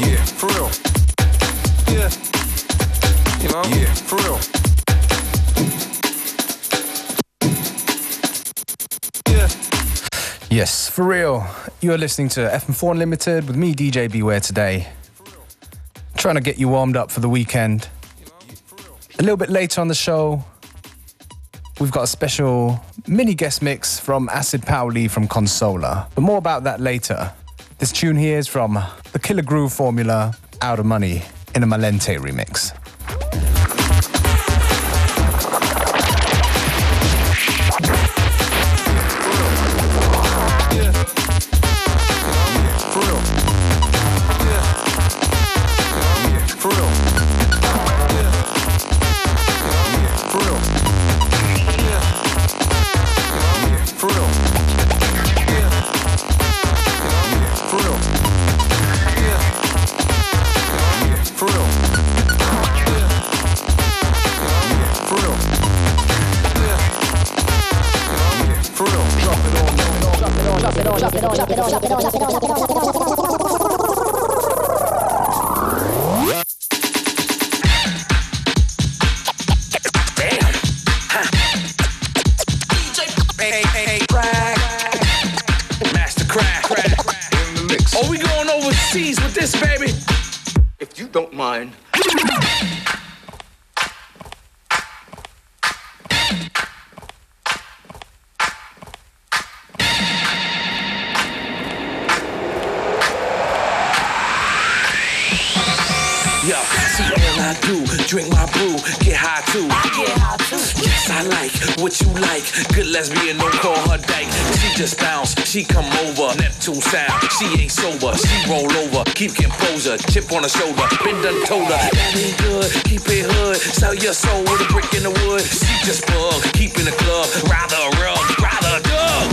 Yeah, for real. Yeah. You know? Yeah, for real. Yeah. Yes, for real. You are listening to FM4 Unlimited with me, DJ Beware, today. Trying to get you warmed up for the weekend. A little bit later on the show, we've got a special mini guest mix from Acid Pauli from Consola. But more about that later. This tune here is from the Killer Groove formula, Out of Money, in a Malente remix. I do, drink my brew, get high too. Get high too. Yes, I like what you like. Good lesbian, don't call her dyke. She just bounce, she come over. Neptune sound, she ain't sober. She roll over, keep composure. Chip on her shoulder, been done told her. That ain't good, keep it hood. Sell your soul with a brick in the wood. She just bug, keep in the club. Rather rug, rather dug,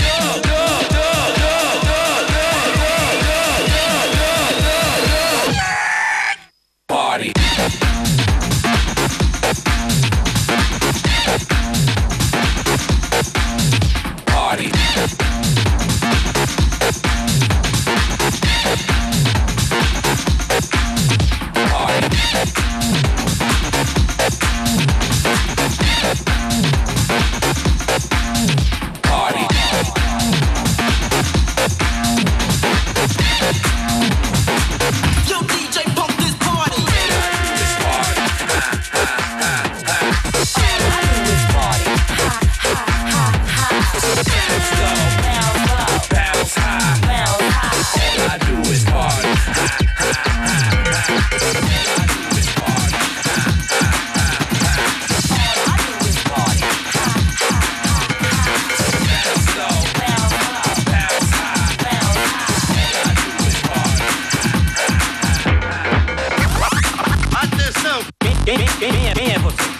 Quem é, quem é você?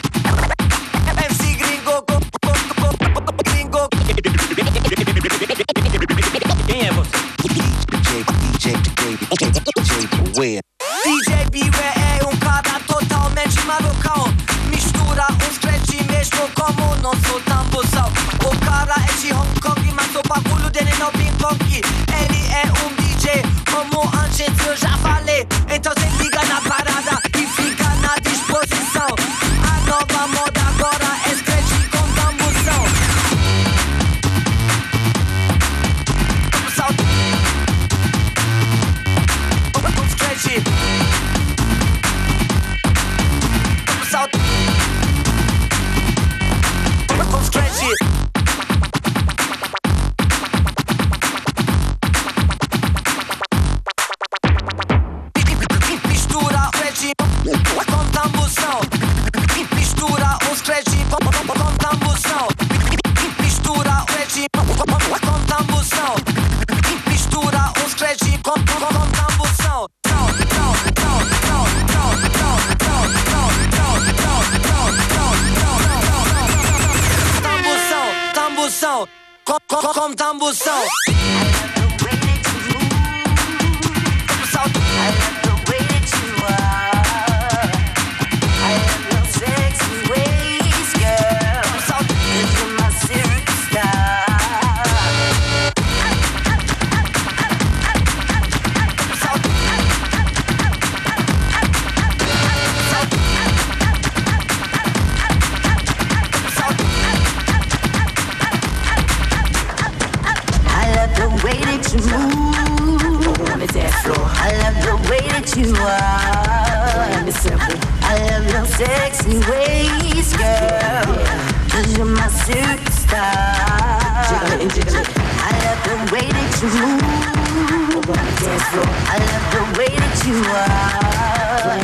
to move. I love the way that you are.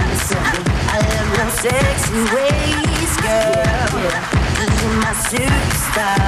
I love your sexy ways, girl. You're my superstar.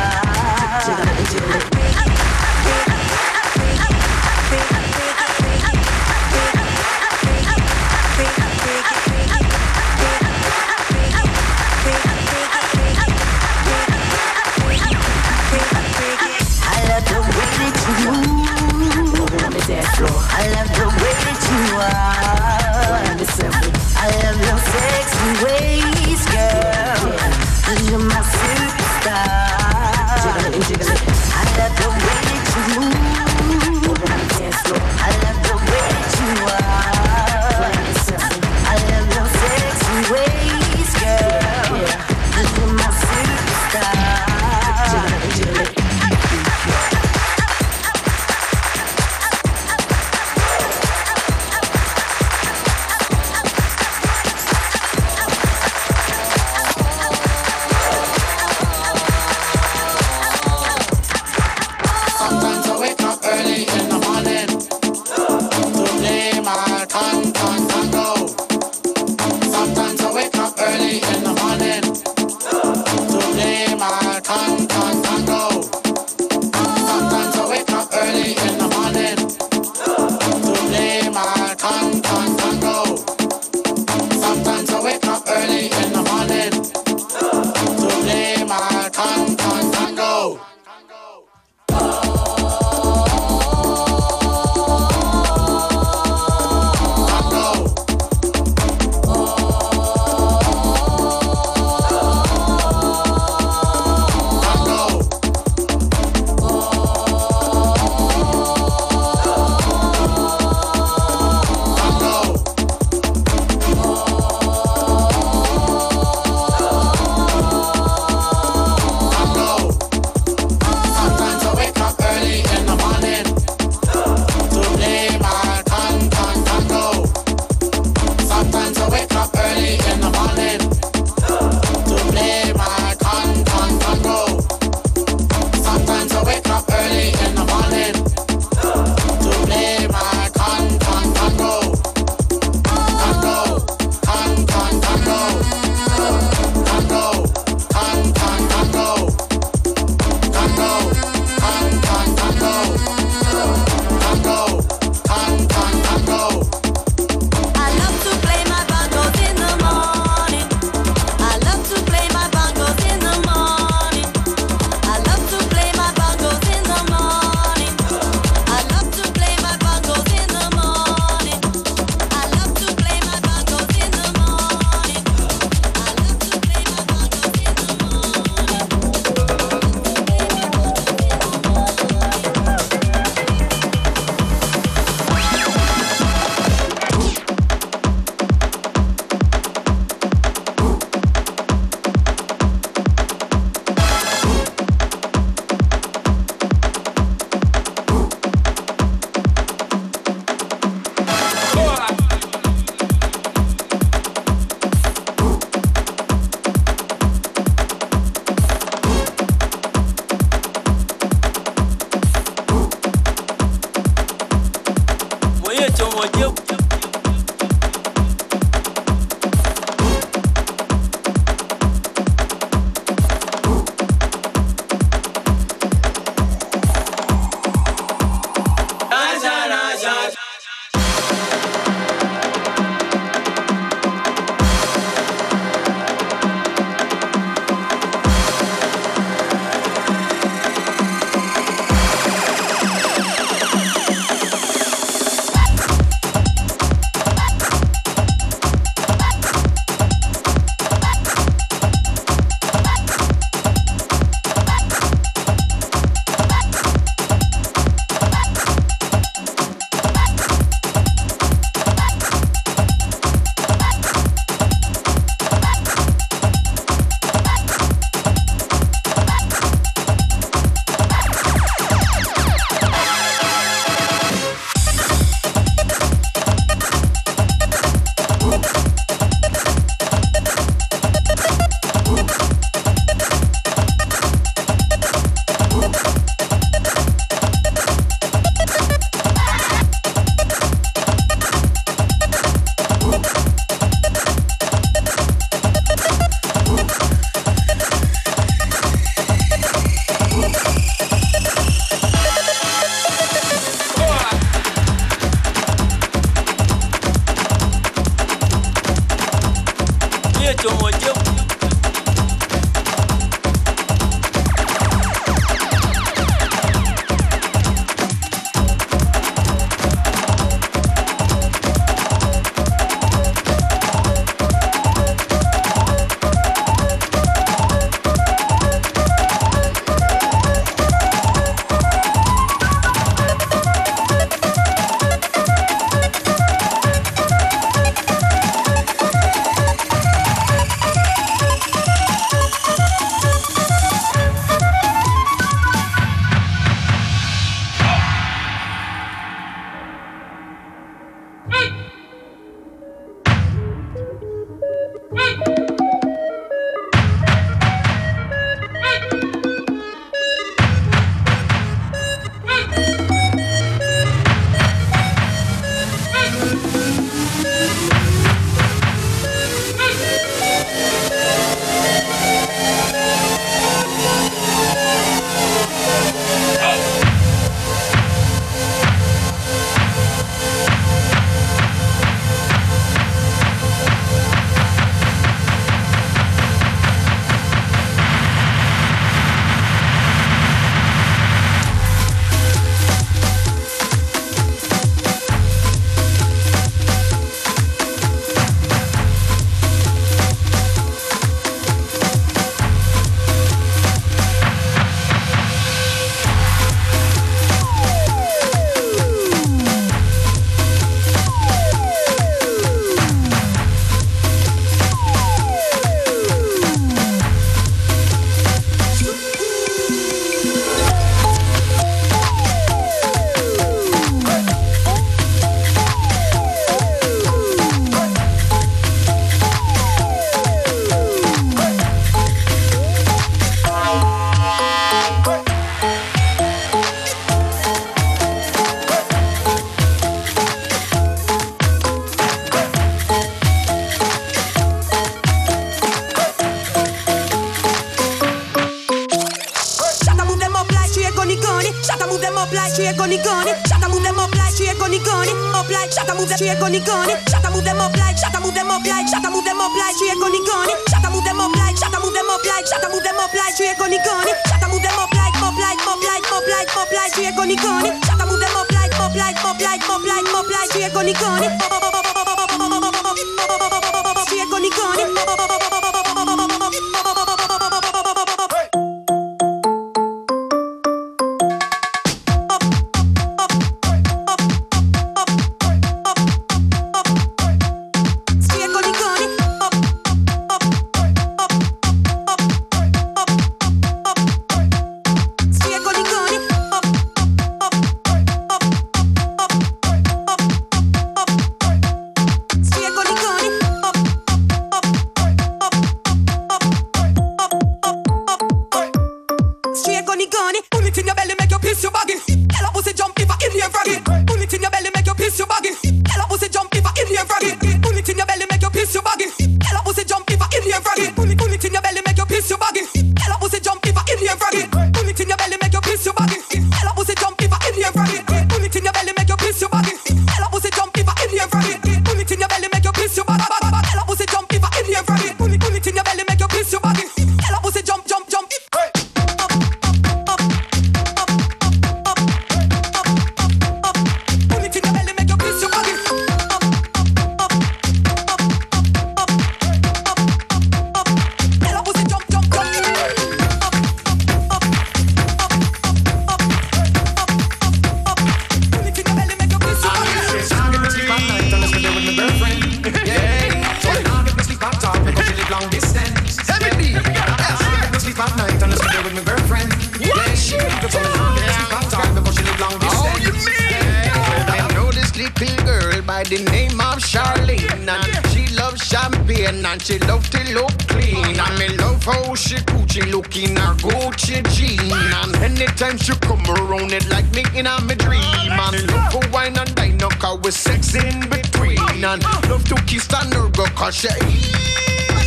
Charlene and she loves champagne and she love to look clean. And me love how she Gucci looking her Gucci jean. And anytime she come around it like me in a me dream. And love for wine and dine up cause we sex in between. And love to kiss and her go cause she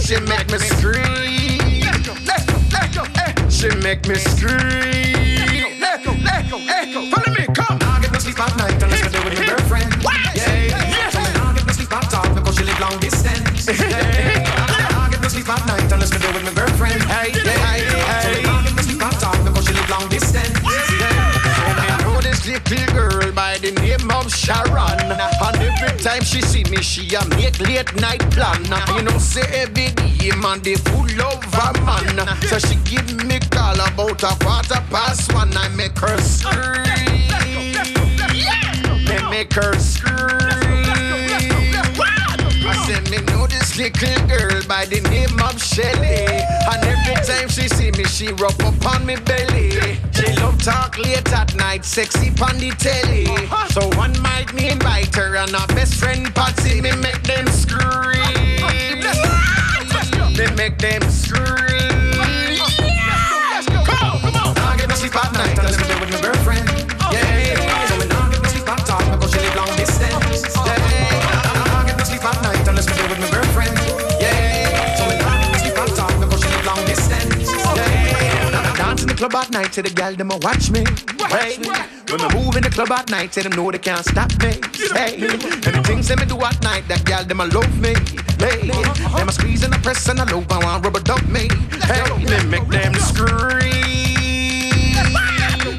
she make me scream. She make me scream. Follow me come. I get no sleep at night night unless do with my girlfriend. Hey, hey, me hey. get no sleep at all because she live long distance. Yeah. I know this little girl by the name of Sharon. And every time she see me, she a make late night plan. You know, say every day, man, they full of a man. So she give me call about a quarter past one. I make her scream. Me make her scream. I said, me know this little girl by the name of Shelly. And every time she see me, she rub up on me belly. She love talk late at night, sexy pon the telly. So one night me invite her and her best friend Patsy. Me make them scream. Me make them scream. Nah get no sleep at night I do with my girlfriend. Club at night, say the gal them a watch me. Hey, when I move in the club at night, say them know they can't stop me. Hey, and the things that me do at night, that gal them a love me. Hey, them a squeeze and a press and a love, I want rubber duck me. Hey, they make them scream.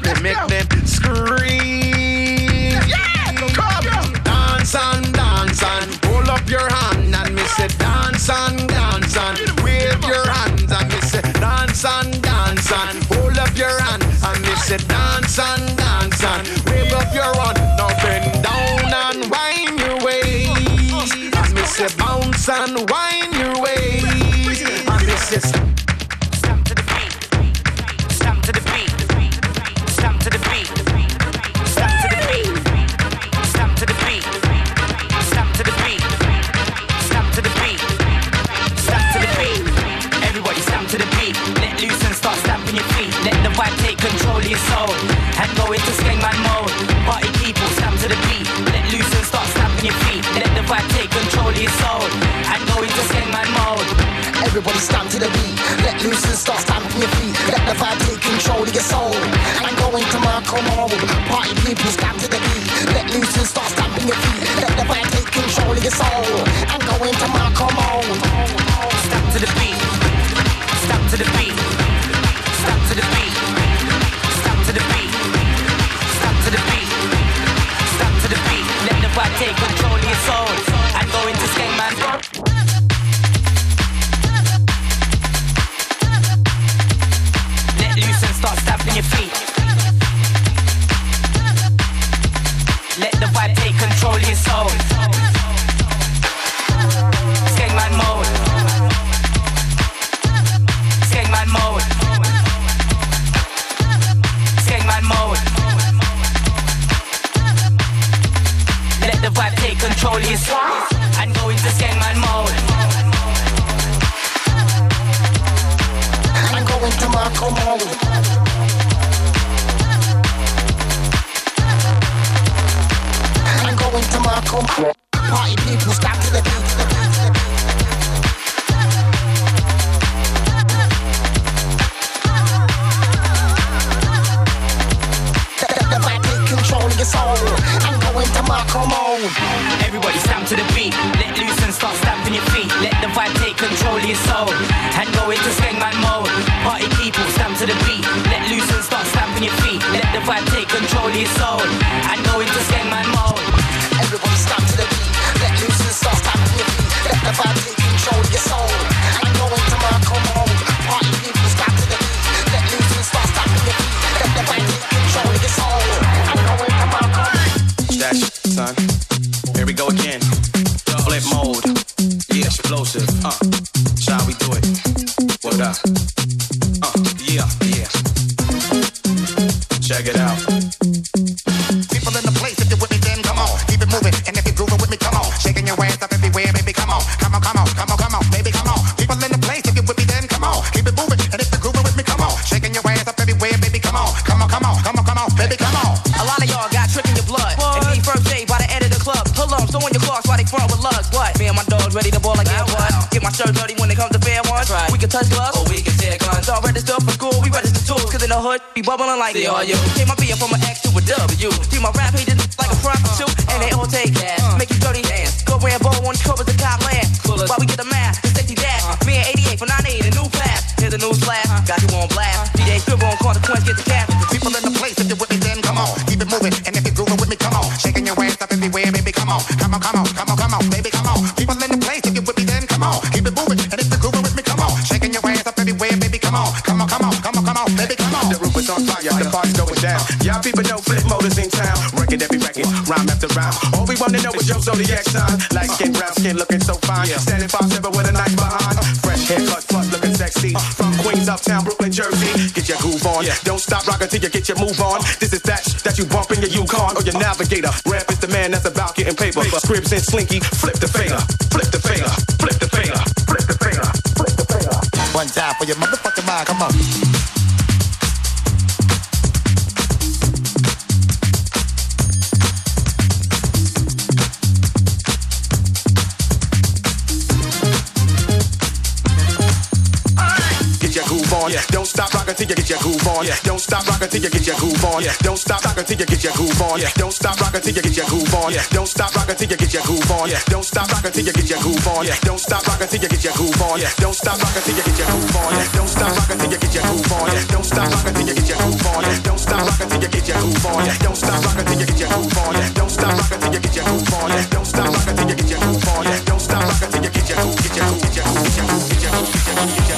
They make them scream. Dance and dance and hold up your hand and me say dance and dance and wave your hands and me say dance and dance and say dance and dance and wave up your hand. Now bend down and wind your waist and me say bounce and wind your waist and me say everybody stand to the beat. Let loose and start stamping your feet. Let the fire take control of your soul. I'm going to Marco Mall. Party people stand to the beat. Let loose and start stamping your feet. Let the fire take control of your soul. I'm going to Marco Mall. start stamping your feet. Let the vibe take control your soul. cause love, or oh, we can take on. So I register for school, we register tools, cause in the hood, we bubbling like. See all you. Came up being from an X to a W. See my rap, he rock until you get your move on. This is that sh- that you bump in your Yukon or your navigator. Rap is the man that's about getting paper. Scribs and slinky, flip the fader. rockin' till you get your groove on. Yeah. Don't stop rockin' till you get your groove on. Yeah. Don't stop rockin' till you get your groove on. Yeah. Don't stop rockin' till you get your groove on. Yeah. Don't stop rockin' till you get your groove on. Yeah. Don't stop rockin' till you get your groove on. Yeah. Don't stop rockin' till you get your groove on. Yeah. Don't stop rockin' till you get your groove on. Yeah. Don't stop rockin' till you get your groove on. Yeah. Don't stop rockin' till you get your groove on. Yeah. Don't stop rockin' till you get your groove on. Yeah. Don't stop rockin' till you get your groove, on. Don't get your groove, get your groove, get your groove, get your groove, get your groove.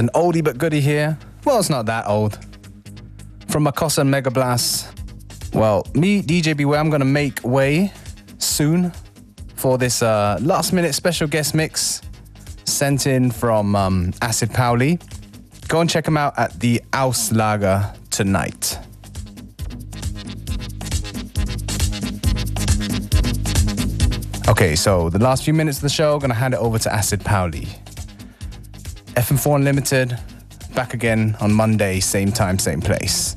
An oldie but goodie here. Well, it's not that old. From Makossa Megablast. Well, me, DJ Beware, I'm gonna make way soon for this uh, last minute special guest mix sent in from um, Acid Pauli. Go and check him out at the Auslager tonight. Okay, so the last few minutes of the show, I'm gonna hand it over to Acid Pauli. FM4 Unlimited, back again on Monday, same time, same place.